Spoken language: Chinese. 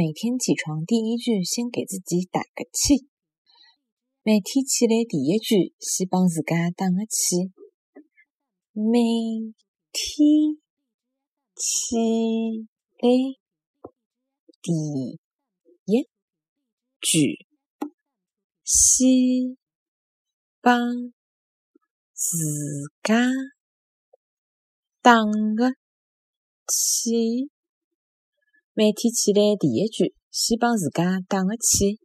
每天起床第一句，先给自己打个气。每天起来第一句，先帮自家打个气。每天起来第一句，先帮自家打个气。每天起来第一句，先帮自家打个气。